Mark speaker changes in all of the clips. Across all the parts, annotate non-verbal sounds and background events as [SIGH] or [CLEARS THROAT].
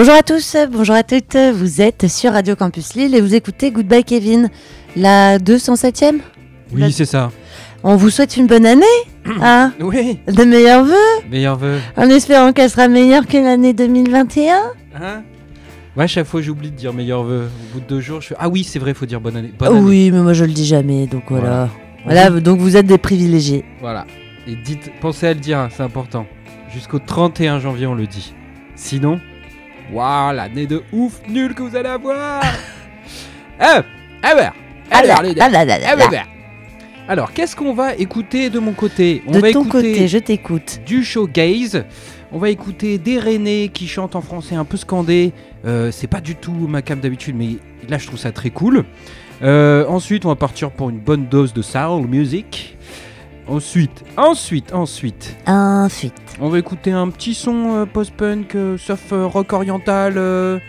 Speaker 1: bonjour
Speaker 2: à tous, bonjour à toutes, vous êtes sur Radio Campus Lille et vous écoutez Goodbye Kevin, la 207e
Speaker 1: Oui, c'est ça.
Speaker 2: On vous souhaite une bonne année, [CLEARS THROAT] hein
Speaker 1: Oui,
Speaker 2: De meilleurs vœux,
Speaker 1: meilleur vœu.
Speaker 2: en espérant qu'elle sera meilleure que l'année 2021.
Speaker 1: Hein? Ouais, chaque fois j'oublie de dire meilleur vœu. Au bout de deux jours, je fais Ah oui, c'est vrai, faut dire bonne année. Bonne année.
Speaker 2: oui, mais moi je le dis jamais, donc voilà.
Speaker 1: Voilà.
Speaker 2: Voilà, donc vous êtes des privilégiés.
Speaker 1: Voilà. Et dites, pensez à le dire, hein, c'est important. Jusqu'au 31 janvier, on le dit. Sinon, waouh, l'année de ouf nulle que vous allez avoir [LAUGHS] Ah bah
Speaker 2: Ah là,
Speaker 1: Alors, les
Speaker 2: ah
Speaker 1: Ah. Alors, qu'est-ce qu'on va écouter de mon côté On
Speaker 2: De
Speaker 1: va
Speaker 2: ton
Speaker 1: écouter
Speaker 2: côté, je t'écoute.
Speaker 1: du showgaze. On va écouter des Rennais qui chantent en français un peu scandé. Euh, c'est pas du tout ma cam d'habitude, mais là je trouve ça très cool. Euh, ensuite, on va partir pour une bonne dose de soul music. Ensuite, ensuite, ensuite,
Speaker 2: Ensuite.
Speaker 1: on va écouter un petit son euh, post-punk, euh, sauf euh, rock oriental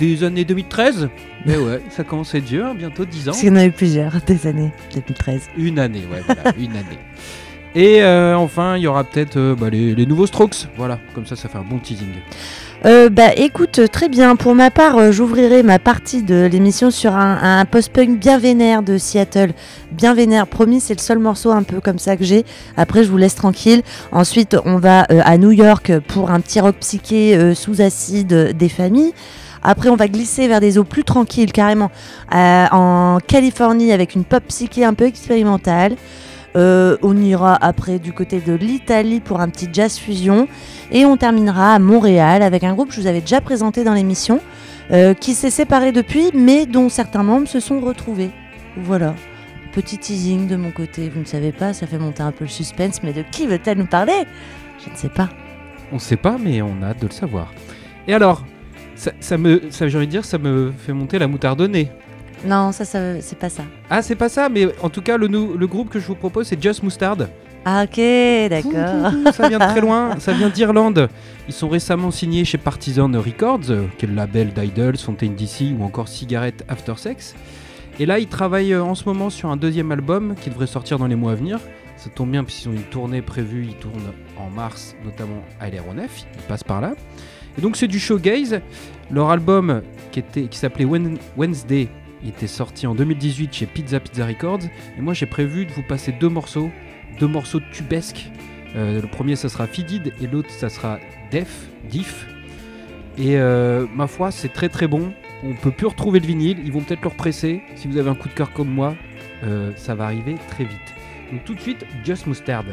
Speaker 1: des années 2013. Mais [LAUGHS] ouais, ça commence à être vieux, hein, bientôt 10 ans.
Speaker 2: Parce qu'il y en a eu plusieurs [LAUGHS] des années 2013.
Speaker 1: Une année, ouais, voilà, [LAUGHS] une année. Et enfin, il y aura peut-être bah, les, les nouveaux Strokes. Voilà, comme ça, ça fait un bon teasing.
Speaker 2: Euh, bah écoute, euh, très bien. Pour ma part, euh, j'ouvrirai ma partie de l'émission sur un, un post-punk bien vénère de Seattle. Bien vénère, promis, c'est le seul morceau un peu comme ça que j'ai. Après, je vous laisse tranquille. Ensuite, on va à New York pour un petit rock psyché sous acide des familles. Après, on va glisser vers des eaux plus tranquilles, carrément, en Californie avec une pop psyché un peu expérimentale. Euh, on ira après du côté de l'Italie pour un petit jazz fusion. Et on terminera à Montréal avec un groupe que je vous avais déjà présenté dans l'émission, euh, qui s'est séparé depuis, mais dont certains membres se sont retrouvés. Voilà. Petit teasing de mon côté, vous ne savez pas, ça fait monter un peu le suspense, mais de qui veut-elle nous parler? Je ne sais pas.
Speaker 1: On sait pas, mais on a hâte de le savoir. Et alors, ça, me, j'ai envie de dire, ça me fait monter la moutarde au nez.
Speaker 2: Non, ça, ça c'est pas ça.
Speaker 1: Ah, c'est pas ça, mais en tout cas, le, groupe que je vous propose, c'est Just Mustard.
Speaker 2: Ah ok, d'accord.
Speaker 1: Ça vient de très loin, [LAUGHS] ça vient d'Irlande. Ils sont récemment signés chez Partisan Records, qui est le label d'Idols, Fontaine DC ou encore Cigarette After Sex. Et là, ils travaillent euh, en ce moment sur un deuxième album qui devrait sortir dans les mois à venir. Ça tombe bien puisqu'ils ont une tournée prévue, ils tournent en mars, notamment à l'aéronef, ils passent par là. Et donc c'est du showgaze. Leur album qui, était, qui s'appelait Wednesday, il était sorti en 2018 chez Pizza Pizza Records. Et moi j'ai prévu de vous passer deux morceaux, deux morceaux tubesques. Euh, le premier ça sera Fidid et l'autre ça sera Def, Diff. Et euh, ma foi c'est très très bon. On peut plus retrouver le vinyle, ils vont peut-être le represser. Si vous avez un coup de cœur comme moi, euh, ça va arriver très vite. Donc tout de suite, Just Mustard.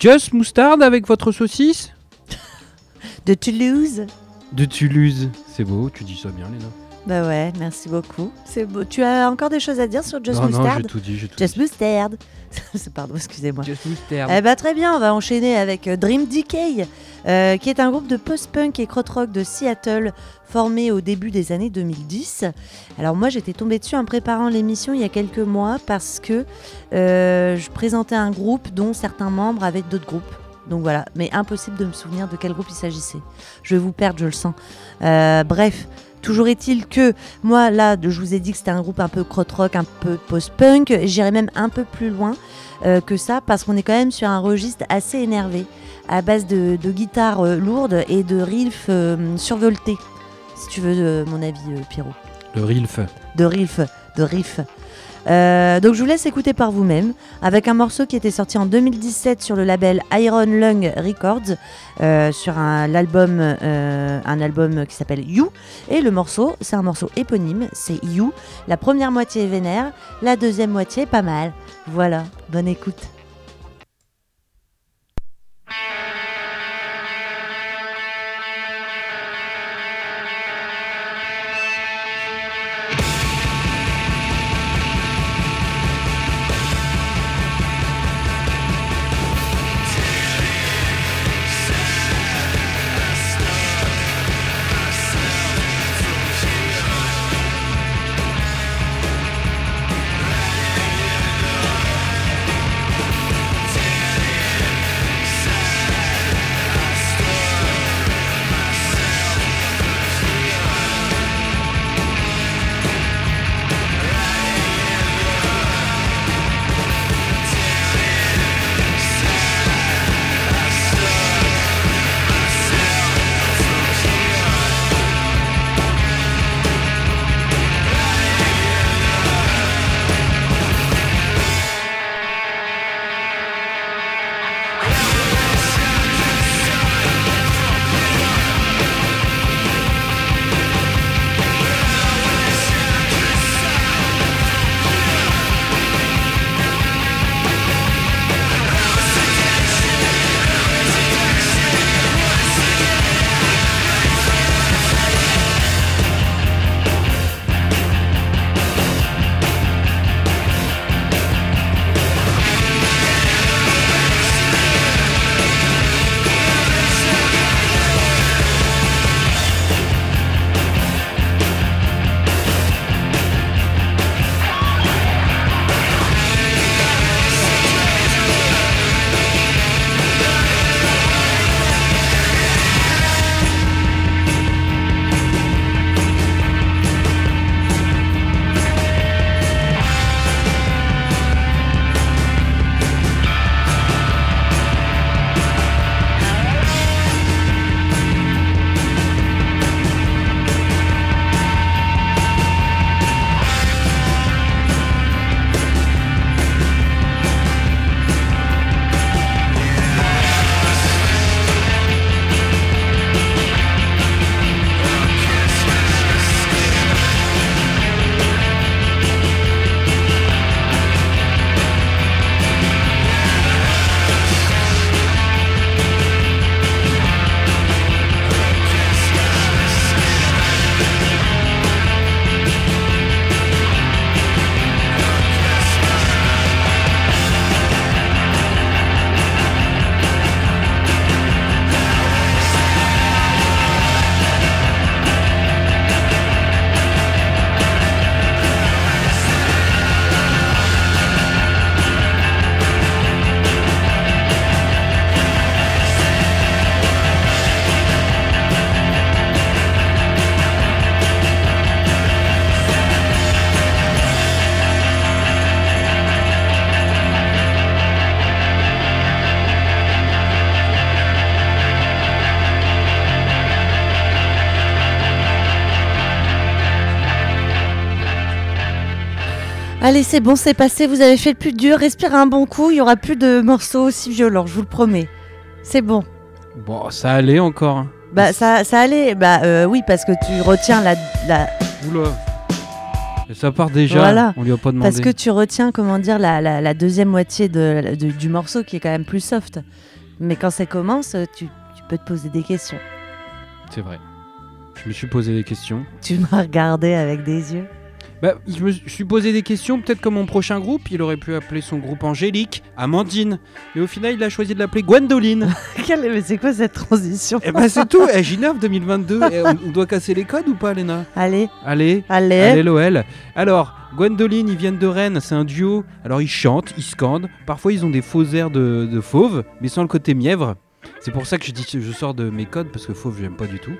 Speaker 3: Just
Speaker 1: Mustard avec votre saucisse?
Speaker 2: De Toulouse
Speaker 1: De Toulouse. C'est beau, tu dis ça bien, Léna.
Speaker 2: Bah ouais, merci beaucoup. C'est beau. Tu as encore des choses à dire sur Just
Speaker 1: non, non, j'ai tout dit, j'ai tout
Speaker 2: Just
Speaker 1: dit.
Speaker 2: Mustard. [LAUGHS] Pardon, excusez-moi.
Speaker 1: Just Mustard.
Speaker 2: Eh bah très bien, on va enchaîner avec euh, Dream Decay, euh, qui est un groupe de post-punk et krautrock de Seattle formé au début des années 2010. Alors moi j'étais tombée dessus en préparant l'émission il y a quelques mois parce que euh, je présentais un groupe dont certains membres avaient d'autres groupes. Donc voilà, mais impossible de me souvenir de quel groupe il s'agissait. Je vais vous perdre, je le sens. Euh, bref, toujours est-il que moi là, je vous ai dit que c'était un groupe un peu krautrock, un peu post-punk. J'irais même un peu plus loin euh, que ça parce qu'on est quand même sur un registre assez énervé à base de, de guitares euh, lourdes et de riffs euh, survoltés. Si tu veux mon avis, Pierrot
Speaker 1: Le Rilf.
Speaker 2: de riff, de riff. Euh, donc je vous laisse écouter par vous-même avec un morceau qui était sorti en 2017 sur le label Iron Lung Records euh, sur un, l'album, euh, un album qui s'appelle You. Et le morceau c'est un morceau éponyme c'est You. La première moitié est vénère la deuxième moitié pas mal. Voilà bonne écoute Allez, c'est bon, c'est passé, vous avez fait le plus dur, respirez un bon coup, il y aura plus de morceaux aussi violents, je vous le promets. C'est bon.
Speaker 1: Bon, ça allait encore. hein.
Speaker 2: Bah ça, ça allait, bah euh, oui, parce que tu retiens la... la...
Speaker 1: Oula.
Speaker 4: Ça part déjà,
Speaker 2: Voilà.
Speaker 4: on lui a pas demandé.
Speaker 2: Parce que tu retiens, comment dire, la, la- la deuxième moitié de, de- du morceau qui est quand même plus soft. Mais quand ça commence, tu, tu peux te poser des questions.
Speaker 4: C'est vrai. Je me suis posé des questions.
Speaker 2: Tu m'as regardé avec des yeux.
Speaker 4: Bah, je me suis posé des questions, peut-être comme mon prochain groupe, il aurait pu appeler son groupe Angélique, Amandine. Mais au final, il a choisi de l'appeler Gwendoline. [LAUGHS]
Speaker 2: Mais c'est quoi cette transition
Speaker 4: Et bah c'est tout, eh, J9 2022. [LAUGHS] Eh, on, on doit casser les codes ou pas, Léna?
Speaker 2: Allez,
Speaker 4: Allez,
Speaker 2: allez.
Speaker 4: allez l'OL. Alors, Gwendoline, ils viennent de Rennes, c'est un duo. Alors ils chantent, ils scandent. Parfois ils ont des faux airs de, de fauve, mais sans le côté mièvre. C'est pour ça que je dis je sors de mes codes, parce que fauve, j'aime pas du tout.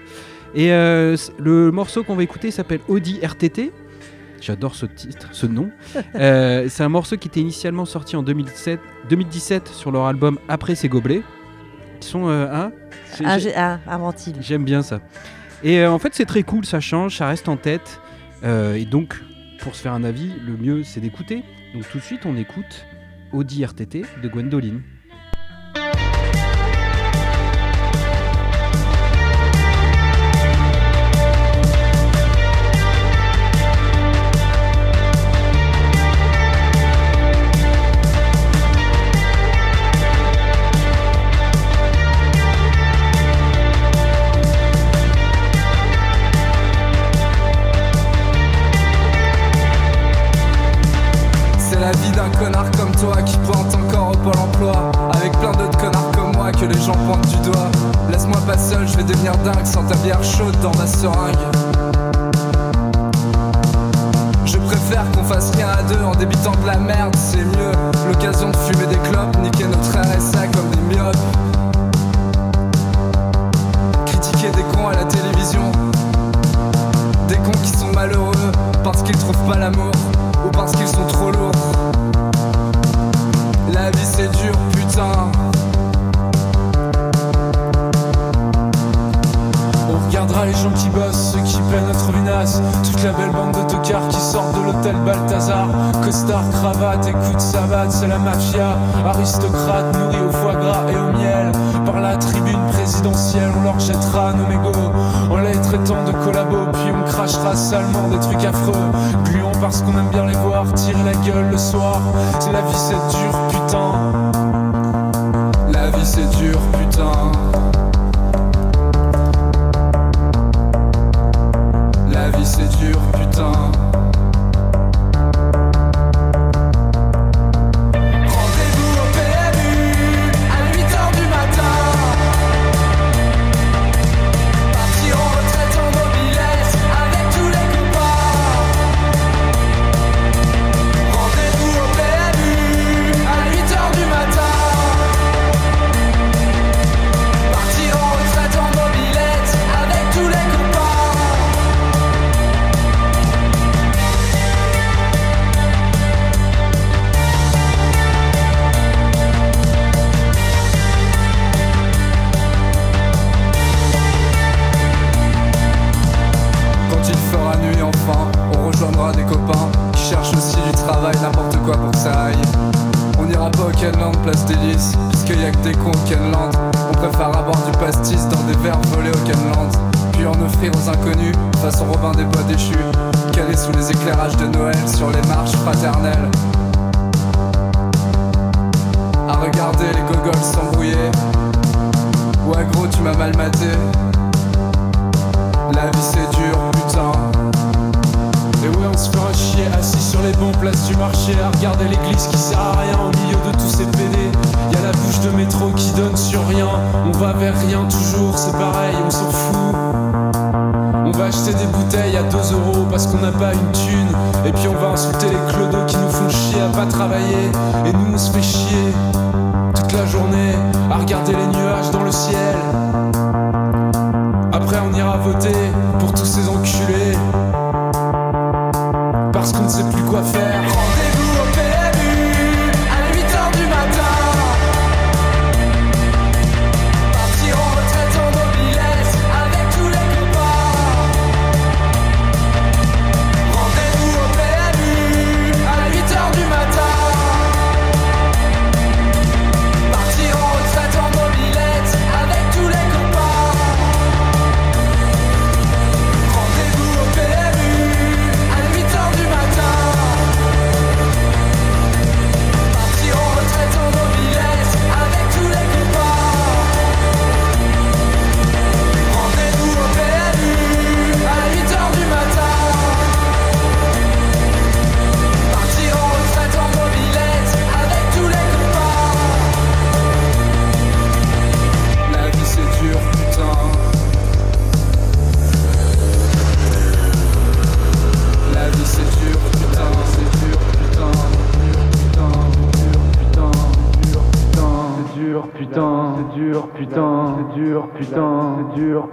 Speaker 4: Et euh, le morceau qu'on va écouter s'appelle Audi RTT. J'adore ce titre, ce nom. Euh, [LAUGHS] c'est un morceau qui était initialement sorti en 2007, 2017 sur leur album Après ces gobelets. Qui sont euh, hein C'est-
Speaker 2: Ah.
Speaker 4: J'aime bien ça. Et euh, en fait, c'est très cool, ça change, ça reste en tête. Euh, et donc, pour se faire un avis, le mieux, c'est d'écouter. Donc, tout de suite, on écoute Audi RTT de Gwendoline.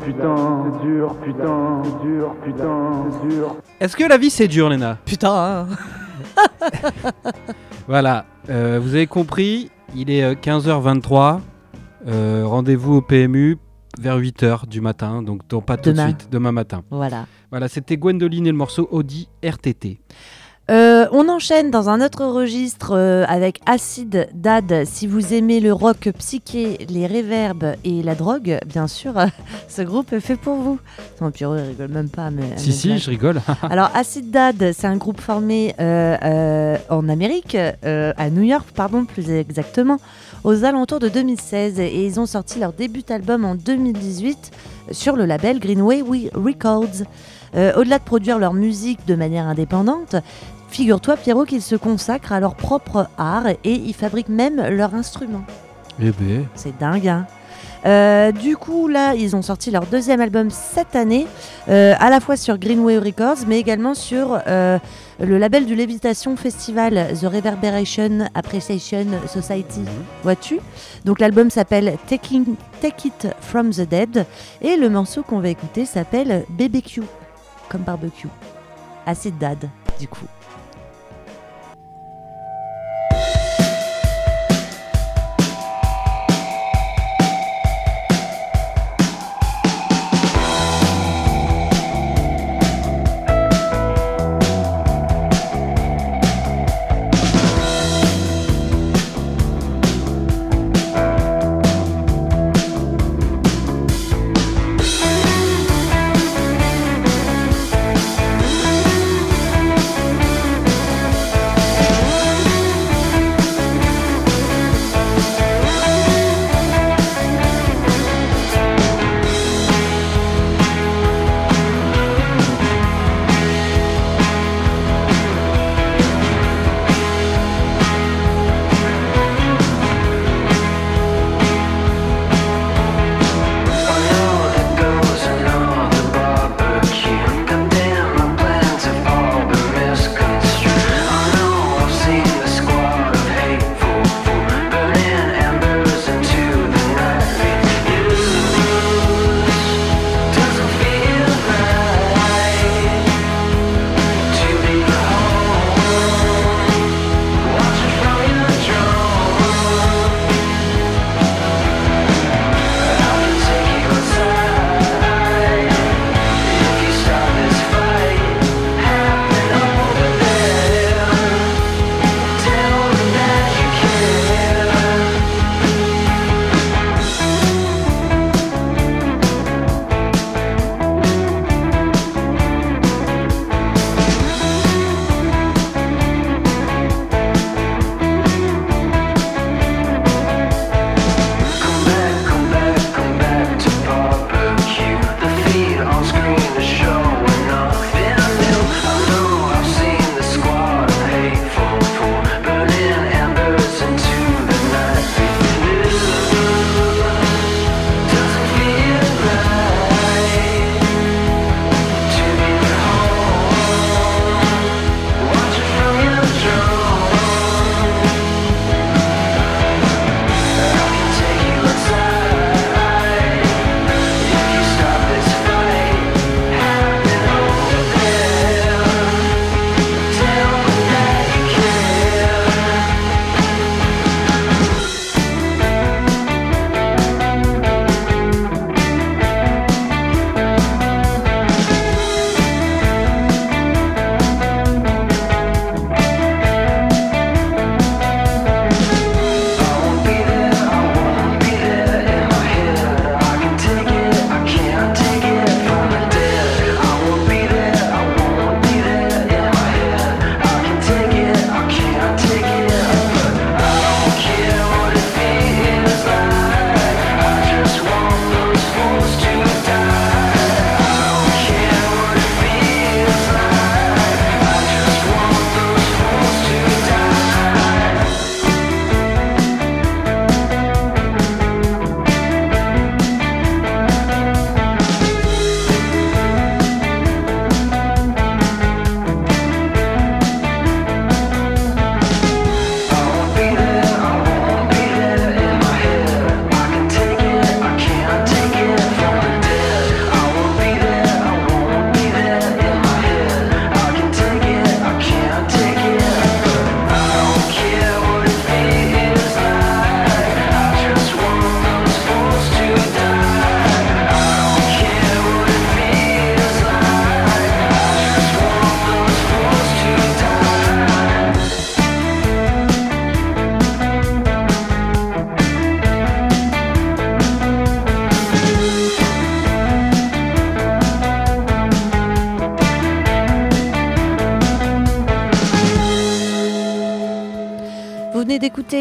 Speaker 5: Putain,
Speaker 6: c'est dur, putain,
Speaker 5: c'est dur, putain, c'est dur.
Speaker 1: Est-ce que la vie c'est dur, Léna?
Speaker 2: Putain. hein. [LAUGHS]
Speaker 1: Voilà, euh, vous avez compris, il est euh, 15h23. euh, Rendez-vous au PMU vers 8h du matin, donc pas tout
Speaker 2: Demain.
Speaker 1: de suite, demain matin.
Speaker 2: Voilà.
Speaker 1: Voilà, c'était Gwendoline et le morceau Audi RTT.
Speaker 2: Euh, on enchaîne dans un autre registre euh, avec Acid Dad. Si vous aimez le rock psyché, les réverbes et la drogue, bien sûr, [LAUGHS] ce groupe est fait pour vous. Non, Pierrot, il rigole même pas. Mais,
Speaker 1: Si, si,
Speaker 2: blague.
Speaker 1: je rigole. [LAUGHS]
Speaker 2: Alors, Acid Dad, c'est un groupe formé euh, euh, en Amérique, euh, à New York, pardon, plus exactement, aux alentours de 2016. Et ils ont sorti leur début album en 2018 sur le label Greenway We- Records. Euh, Au-delà de produire leur musique de manière indépendante, figure-toi, Pierrot, qu'ils se consacrent à leur propre art et ils fabriquent même leurs instruments.
Speaker 1: Eh ben,
Speaker 2: C'est dingue, hein Euh, du coup, là, ils ont sorti leur deuxième album cette année, euh, à la fois sur Greenway Records, mais également sur euh, le label du Lévitation Festival, The Reverberation Appreciation Society. Vois-tu? Donc l'album s'appelle Taking, Take It From the Dead, et le morceau qu'on va écouter s'appelle BBQ, comme barbecue. Acid Dad, du coup.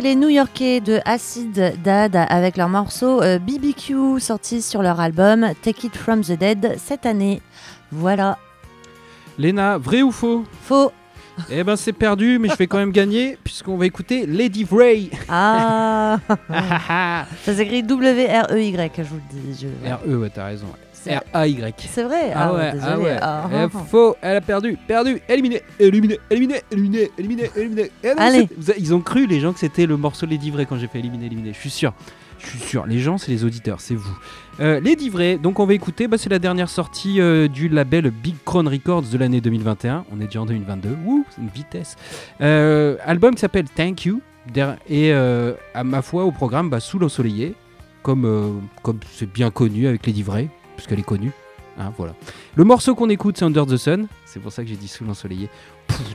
Speaker 2: Les New Yorkais de Acid Dad avec leur morceau euh, BBQ sorti sur leur album Take It From The Dead cette année. Voilà.
Speaker 1: Léna, vrai ou faux?
Speaker 2: Faux.
Speaker 1: Eh ben c'est perdu, mais je vais quand même [LAUGHS] gagner puisqu'on va écouter Lady Vray.
Speaker 2: Ah [LAUGHS] Ça s'écrit W-R-E-Y, je vous le dis. je-
Speaker 1: R-E, ouais, t'as raison. R-A-Y.
Speaker 2: C'est vrai
Speaker 1: Ah ouais,
Speaker 2: désolé.
Speaker 1: ah ouais.
Speaker 2: Ah,
Speaker 1: Eh,
Speaker 2: ah, ah.
Speaker 1: faux, elle a perdu, perdu, éliminé, éliminé, éliminé, éliminé, éliminé, éliminé. Eh non,
Speaker 2: Allez.
Speaker 1: c'est- vous a- Ils ont cru, les gens, que c'était le morceau Lady Vray quand j'ai fait éliminer, éliminer. Je suis sûr. Je suis sûr. Les gens, c'est les auditeurs, c'est vous. Euh, Lady Vray, donc on va écouter, bah, c'est la dernière sortie euh, du label Big Crown Records de l'année 2021. On est déjà en 2022. Wouh, c'est une vitesse. Euh, album qui s'appelle Thank You. Der- Et euh, à ma foi, au programme, bah, Sous l'ensoleillé, comme euh, comme c'est bien connu avec Lady Vray, puisqu'elle est connue. Hein, voilà. Le morceau qu'on écoute, c'est Under the Sun. C'est pour ça que j'ai dit sous l'ensoleillé.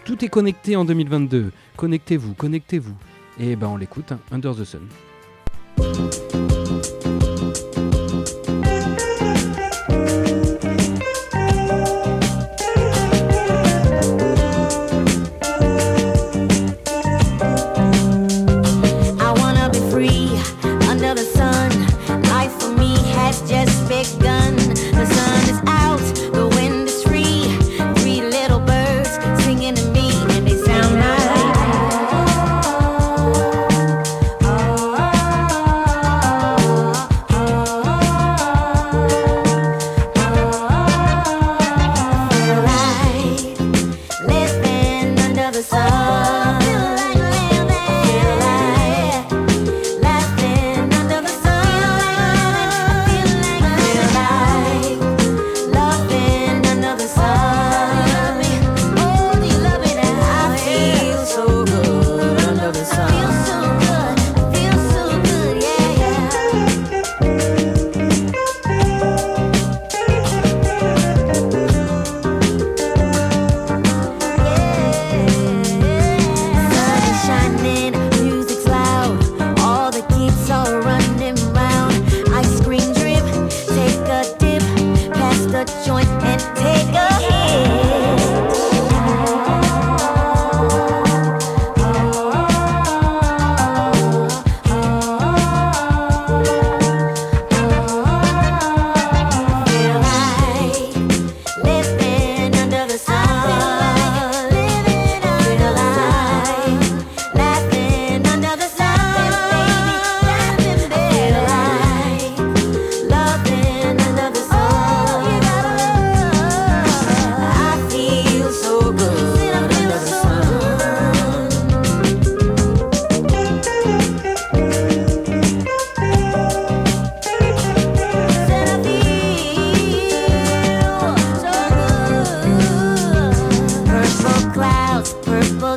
Speaker 1: Tout est connecté en 2022. Connectez-vous, connectez-vous. Et ben on l'écoute, hein, Under the Sun.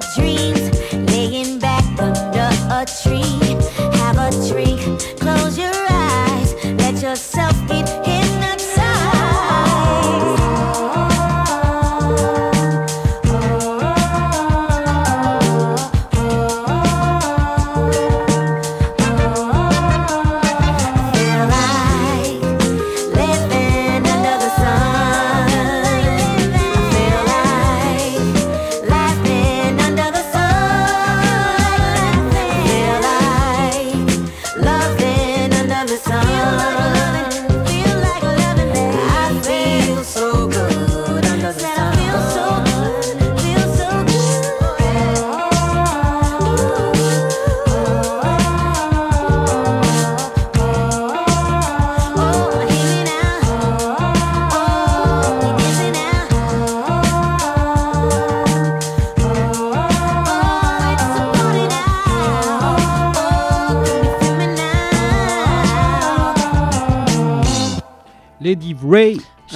Speaker 7: Dreams, laying back under a tree.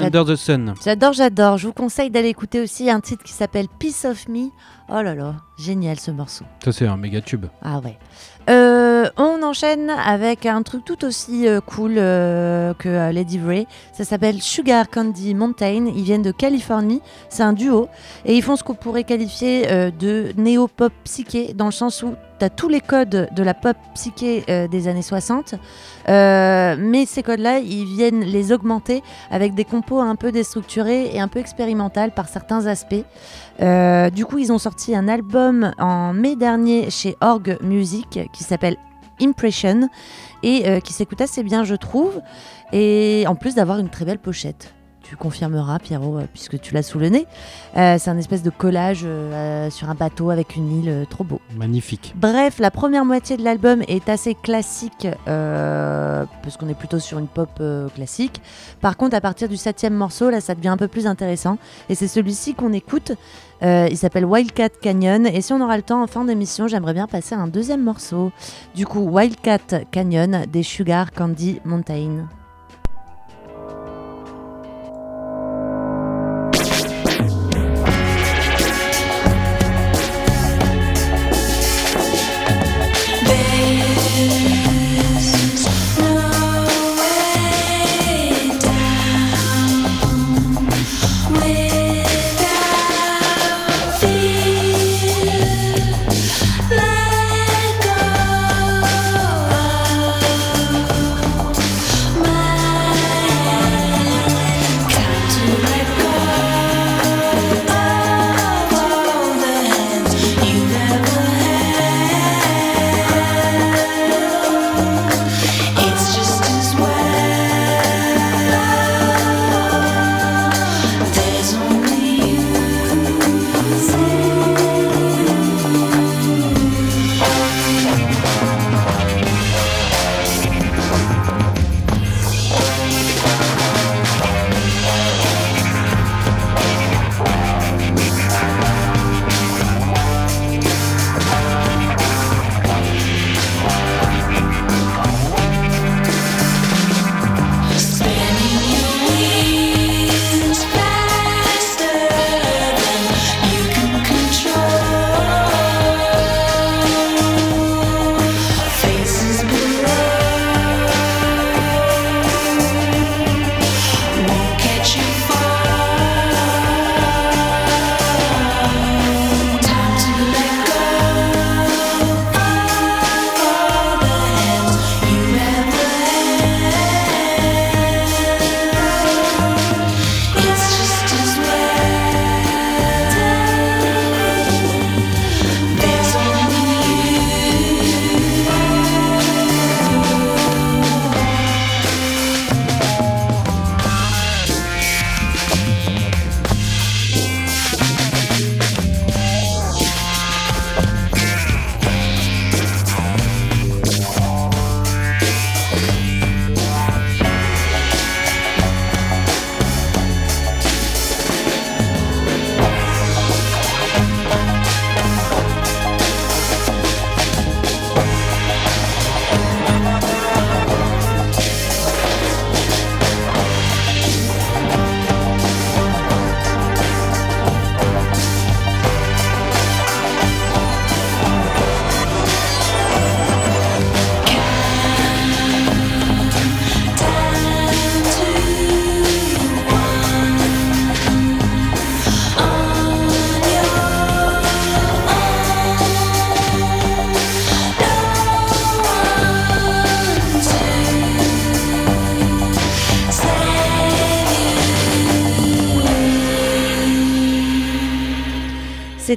Speaker 7: Under the Sun.
Speaker 2: J'adore, j'adore. Je vous conseille d'aller écouter aussi un titre qui s'appelle Piece of Me. Oh là là, génial ce morceau.
Speaker 1: Ça c'est un méga tube.
Speaker 2: Ah ouais. Euh, enchaîne avec un truc tout aussi euh, cool euh, que euh, Lady Vray. Ça s'appelle Sugar Candy Mountain. Ils viennent de Californie. C'est un duo. Et ils font ce qu'on pourrait qualifier de néo-pop psyché, dans le sens où as tous les codes de la pop psyché des années 60, euh, mais ces codes-là, ils viennent les augmenter avec des compos un peu déstructurés et un peu expérimentales par certains aspects. Du coup, ils ont sorti un album en mai dernier chez Org Music qui s'appelle Impression et euh, qui s'écoute assez bien, je trouve. Et en plus d'avoir une très belle pochette. Tu confirmeras, Pierrot, euh, puisque tu l'as sous le nez. Euh, c'est un espèce de collage euh, sur un bateau avec une île trop beau.
Speaker 1: Magnifique.
Speaker 2: Bref, la première moitié de l'album est assez classique, parce qu'on est plutôt sur une pop classique. Par contre, à partir du septième morceau, là, ça devient un peu plus intéressant. Et c'est celui-ci qu'on écoute. Euh, il s'appelle Wildcat Canyon. Et si on aura le temps en fin d'émission, j'aimerais bien passer à un deuxième morceau. Du coup, Wildcat Canyon des Sugar Candy Mountain.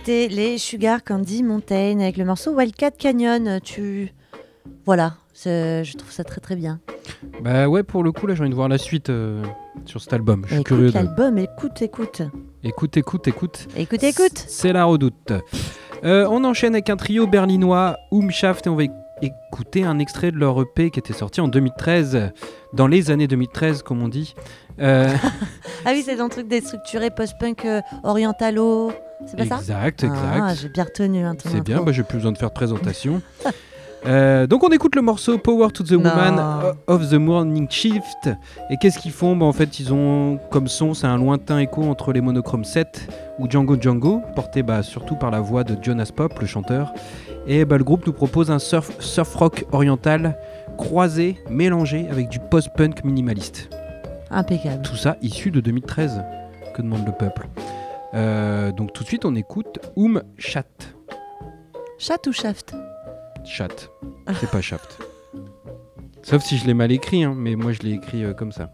Speaker 2: C'était les Sugar Candy Mountain avec le morceau Wildcat Canyon. Tu. Voilà, je trouve ça très très bien.
Speaker 1: Bah ouais, pour le coup, là, j'ai envie de voir la suite euh, sur cet album. Je suis curieux. de-
Speaker 2: l'album, écoute, écoute.
Speaker 1: Écoute, écoute, écoute.
Speaker 2: Écoute, écoute.
Speaker 1: C'est la redoute. Euh, on enchaîne avec un trio berlinois, Umschaft, et on va écouter un extrait de leur EP qui était sorti en 2013, dans les années 2013, comme on dit. Euh, [LAUGHS]
Speaker 2: Ah oui, c'est un truc déstructuré post-punk euh, orientalo. C'est pas ça?
Speaker 1: Exact,
Speaker 2: Ah,
Speaker 1: exact.
Speaker 2: j'ai bien retenu. Hein,
Speaker 1: C'est bien, bah, j'ai plus besoin de faire de présentation. [LAUGHS] Euh, donc on écoute le morceau Power to the
Speaker 2: Non.
Speaker 1: Woman of the Morning Shift. Et qu'est-ce qu'ils font bah, En fait, ils ont comme son, c'est un lointain écho entre les Monochrome 7 ou Django Django, porté bah, surtout par la voix de Jonas Pop, le chanteur. Et bah, le groupe nous propose un surf, surf rock oriental croisé, mélangé avec du post-punk minimaliste.
Speaker 2: Impeccable.
Speaker 1: Tout ça issu de 2013. Que demande le peuple Euh, Donc tout de suite, on écoute Um Chat.
Speaker 2: Chat ou shaft?
Speaker 8: Chat. C'est pas Shaft. Sauf si je l'ai mal écrit, hein, mais moi je l'ai écrit euh, comme ça.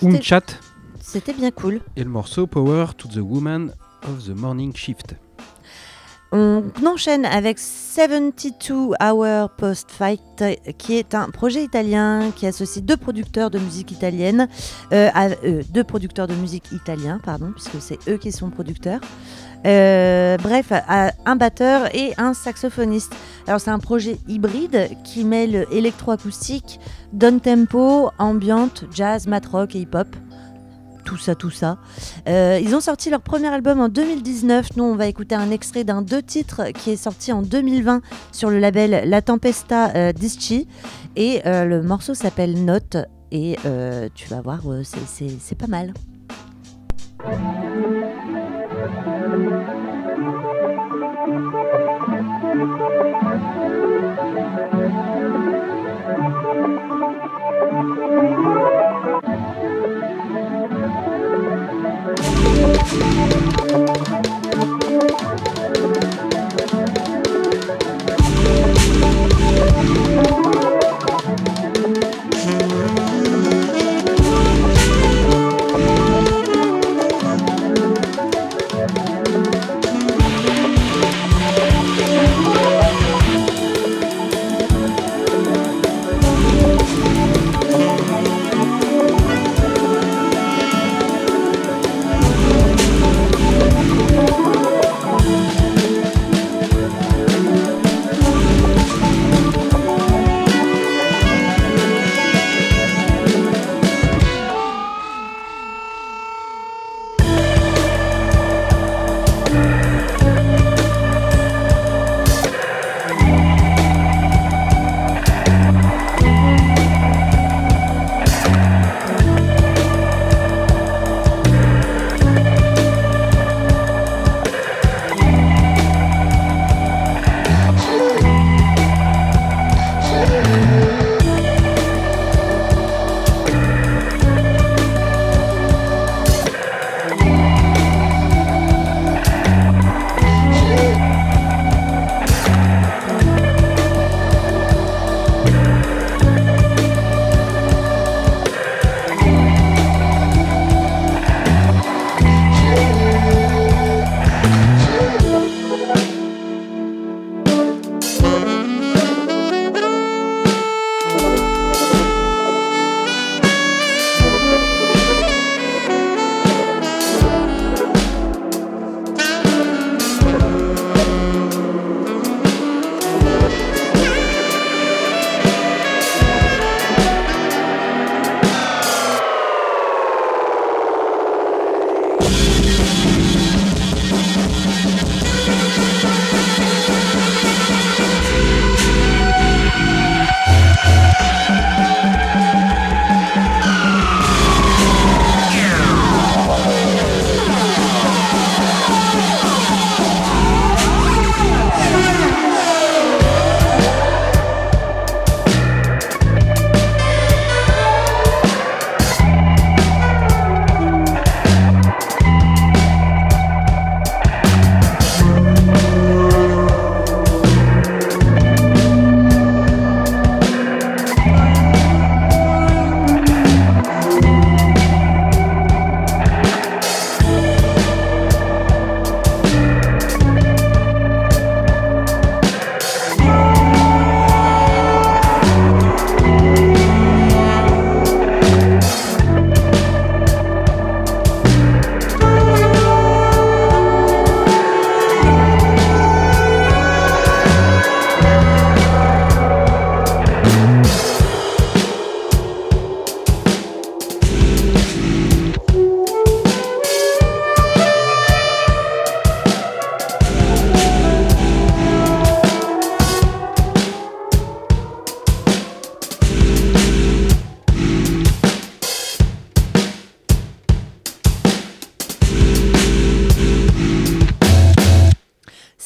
Speaker 2: C'était-
Speaker 8: Umchat,
Speaker 2: C'était bien cool.
Speaker 8: et le morceau Power to the Woman of the Morning Shift.
Speaker 2: On enchaîne avec 72 Hour Post Fight, qui est un projet italien qui associe deux producteurs de musique italienne, euh, à- euh, deux producteurs de musique italiens, pardon, puisque c'est eux qui sont producteurs. Euh, bref, à- un batteur et un saxophoniste. Alors c'est un projet hybride qui mêle électroacoustique, down tempo, ambiante, jazz, mat rock et hip-hop. Tout ça, tout ça. Euh, ils ont sorti leur premier album en 2019. Nous, on va écouter un extrait d'un deux titres qui est sorti en 2020 sur le label La Tempesta euh, Disci. Et euh, le morceau s'appelle Note. Et tu vas voir, c'est pas mal.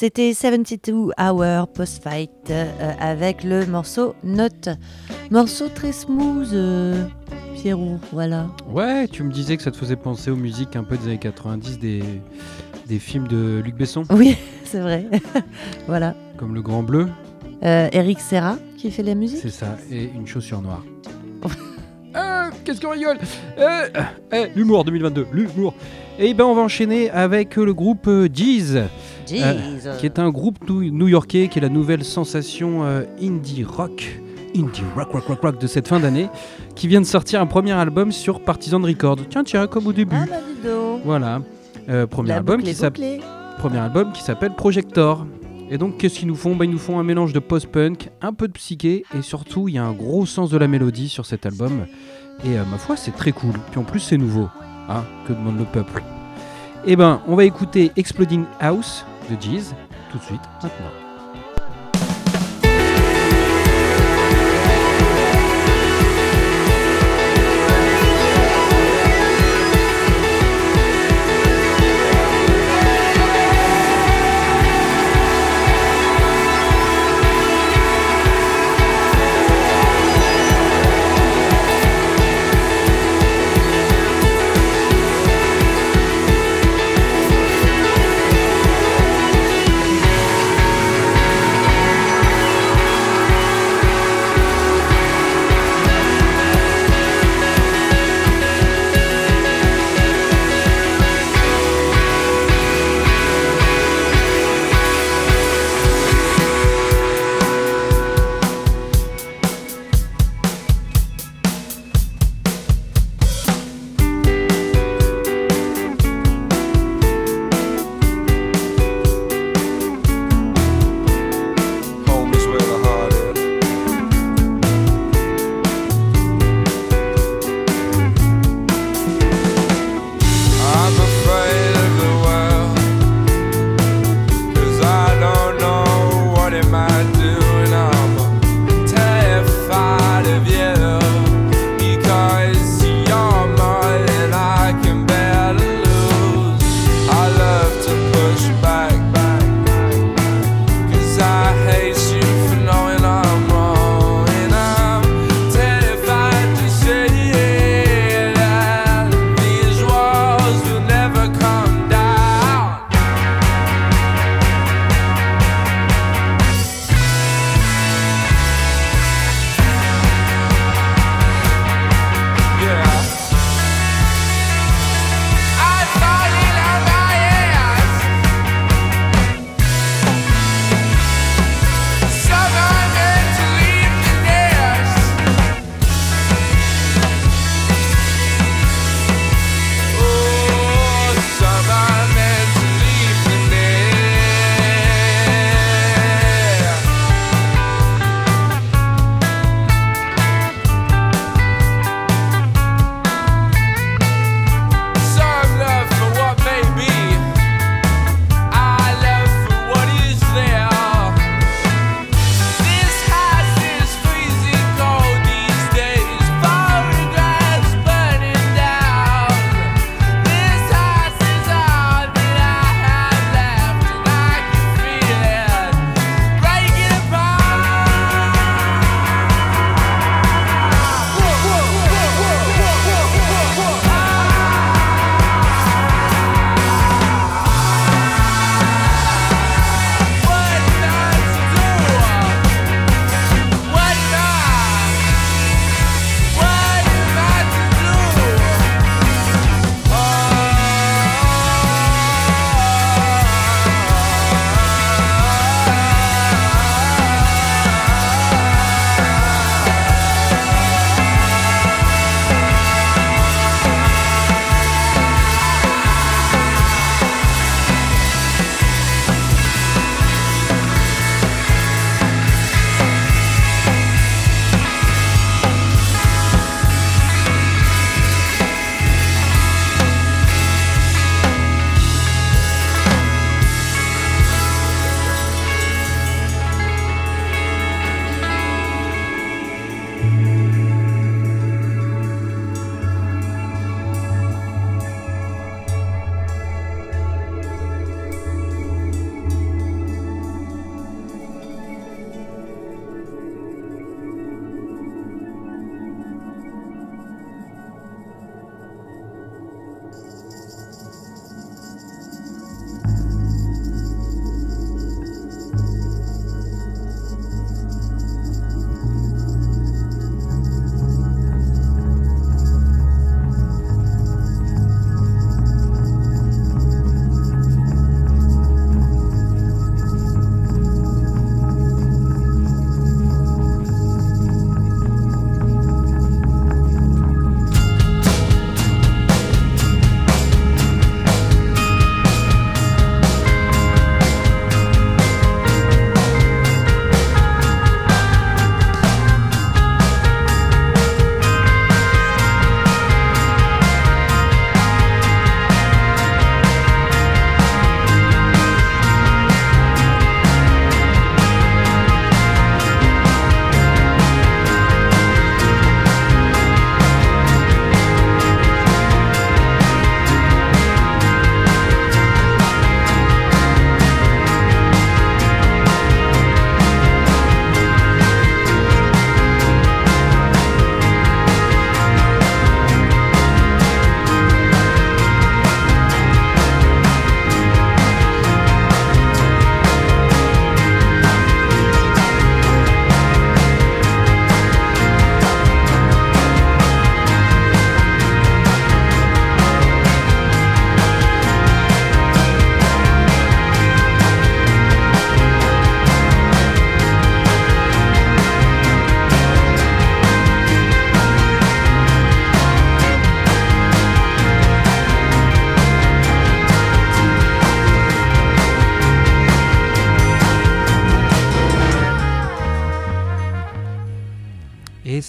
Speaker 2: C'était 72 Hour Post-Fight euh, avec le morceau Note. Morceau très smooth, euh, Pierrot, voilà.
Speaker 1: Ouais, tu me disais que ça te faisait penser aux musiques un peu des années 90 des, des films de Luc Besson,
Speaker 2: Oui, [LAUGHS] c'est vrai. [LAUGHS] voilà.
Speaker 1: comme Le Grand Bleu,
Speaker 2: Euh, Eric Serra qui fait la musique.
Speaker 1: c'est ça, et Une chaussure noire. [LAUGHS] Ah, Qu'est-ce qu'on rigole eh, L'humour 2022, l'humour. Et ben on va enchaîner avec le groupe Jeez,
Speaker 2: Jeez.
Speaker 1: qui est un groupe new-yorkais qui est la nouvelle sensation euh, indie rock, indie rock rock rock rock de cette fin d'année, qui vient de sortir un premier album sur Partisan Records. Tiens tiens, comme au début.
Speaker 2: Ah bah.
Speaker 1: Voilà, Euh, premier album qui s'appelle
Speaker 2: bouclée.
Speaker 1: premier album qui s'appelle Projector. Et donc, qu'est-ce qu'ils nous font? Bah, Ils nous font un mélange de post-punk, un peu de psyché, et surtout, il y a un gros sens de la mélodie sur cet album. Et euh, ma foi, c'est très cool. Puis en plus, c'est nouveau. Hein que demande le peuple? Eh ben, on va écouter Exploding House de Jeez tout de suite, maintenant.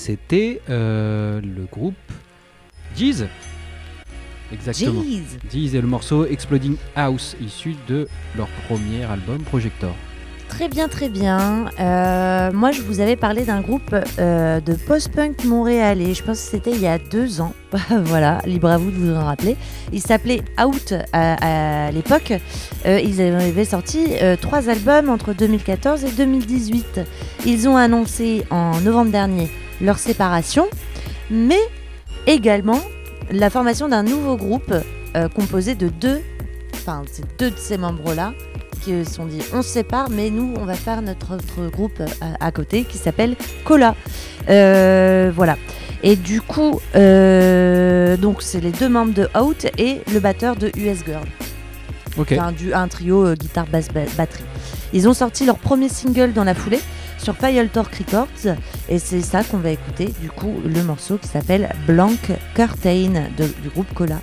Speaker 1: C'était euh, le groupe Jeez. Exactement.
Speaker 9: Jeez.
Speaker 1: Jeez et le morceau Exploding House, issu de leur premier album Projector.
Speaker 9: Très bien, très bien. Euh, moi, je vous avais parlé d'un groupe euh, de post-punk montréalais. Je pense que c'était il y a deux ans. [LAUGHS] voilà, libre à vous de vous en rappeler. Il s'appelait Out à, à l'époque. Euh, ils avaient sorti trois albums entre 2014 et 2018. Ils ont annoncé en novembre dernier leur séparation, mais également la formation d'un nouveau groupe euh, composé de deux, enfin, c'est deux de ces membres-là qui se sont dit on se sépare, mais nous on va faire notre autre groupe à, à côté qui s'appelle Cola. Euh, voilà. Et du coup, euh, donc c'est les deux membres de Out et le batteur de US Girl.
Speaker 1: Ok.
Speaker 9: Enfin, du, un trio euh, guitare, basse, ba- batterie. Ils ont sorti leur premier single dans la foulée sur File Records et c'est ça qu'on va écouter du coup le morceau qui s'appelle Blank Curtain du groupe Cola.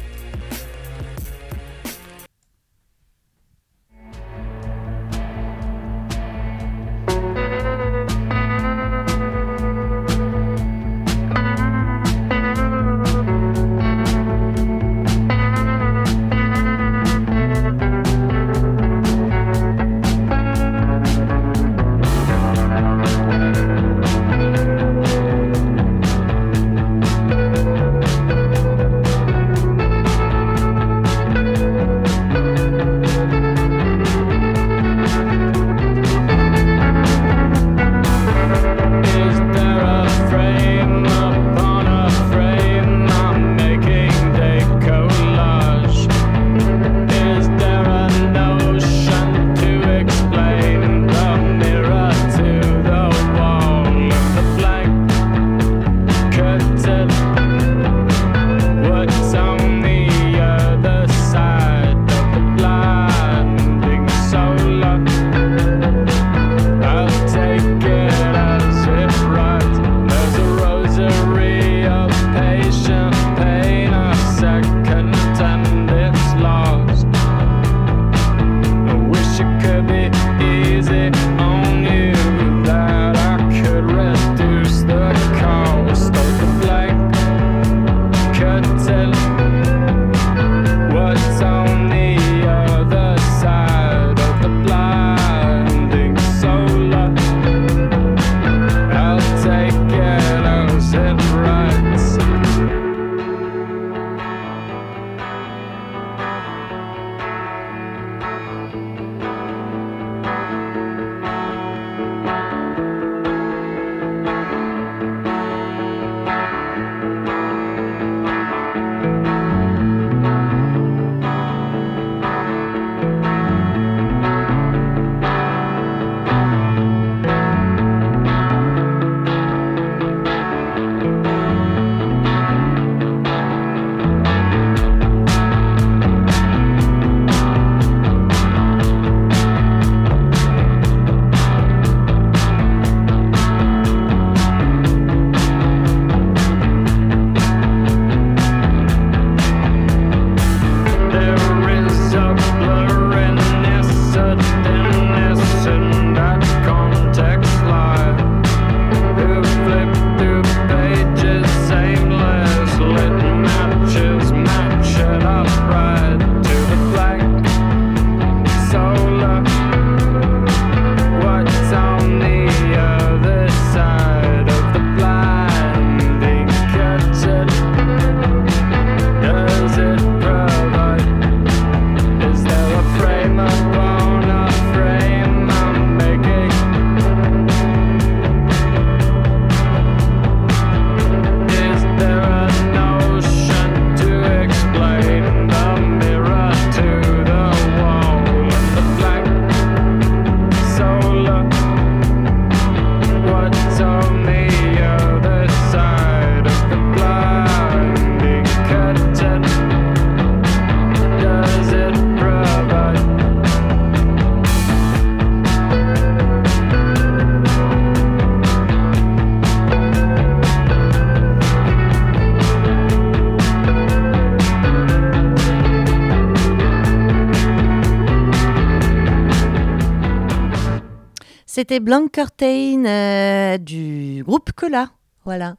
Speaker 9: C'était Blank Curtain euh, du groupe Cola.
Speaker 2: Voilà.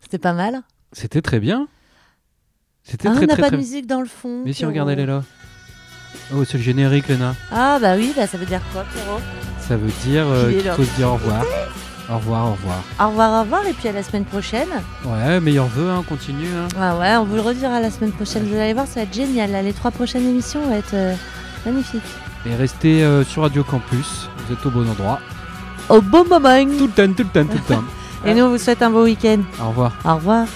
Speaker 2: C'était pas mal.
Speaker 1: C'était très bien. C'était
Speaker 2: Ah,
Speaker 1: très
Speaker 2: on n'a pas
Speaker 1: très
Speaker 2: de musique dans le fond.
Speaker 1: Mais si,
Speaker 2: Pierrot.
Speaker 1: regarde, elle est là. Oh, c'est le générique, Léna.
Speaker 2: Ah bah oui, bah ça veut dire quoi, Pierrot?
Speaker 1: Ça veut dire euh, qu'il faut se dire au revoir. Au revoir, au revoir.
Speaker 2: Au revoir, au revoir, et puis à la semaine prochaine.
Speaker 1: Ouais, meilleurs vœux, hein, continue. Hein.
Speaker 2: Ah ouais, on vous le redira la semaine prochaine. Vous allez voir, ça va être génial. là. Les trois prochaines émissions vont être euh, magnifiques.
Speaker 1: Et restez euh, sur Radio Campus, vous êtes au bon endroit.
Speaker 2: Au bon moment
Speaker 1: Tout le temps, tout le temps, tout le temps. [LAUGHS]
Speaker 2: Et nous, on vous souhaite un beau week-end.
Speaker 1: Au revoir.
Speaker 2: Au revoir.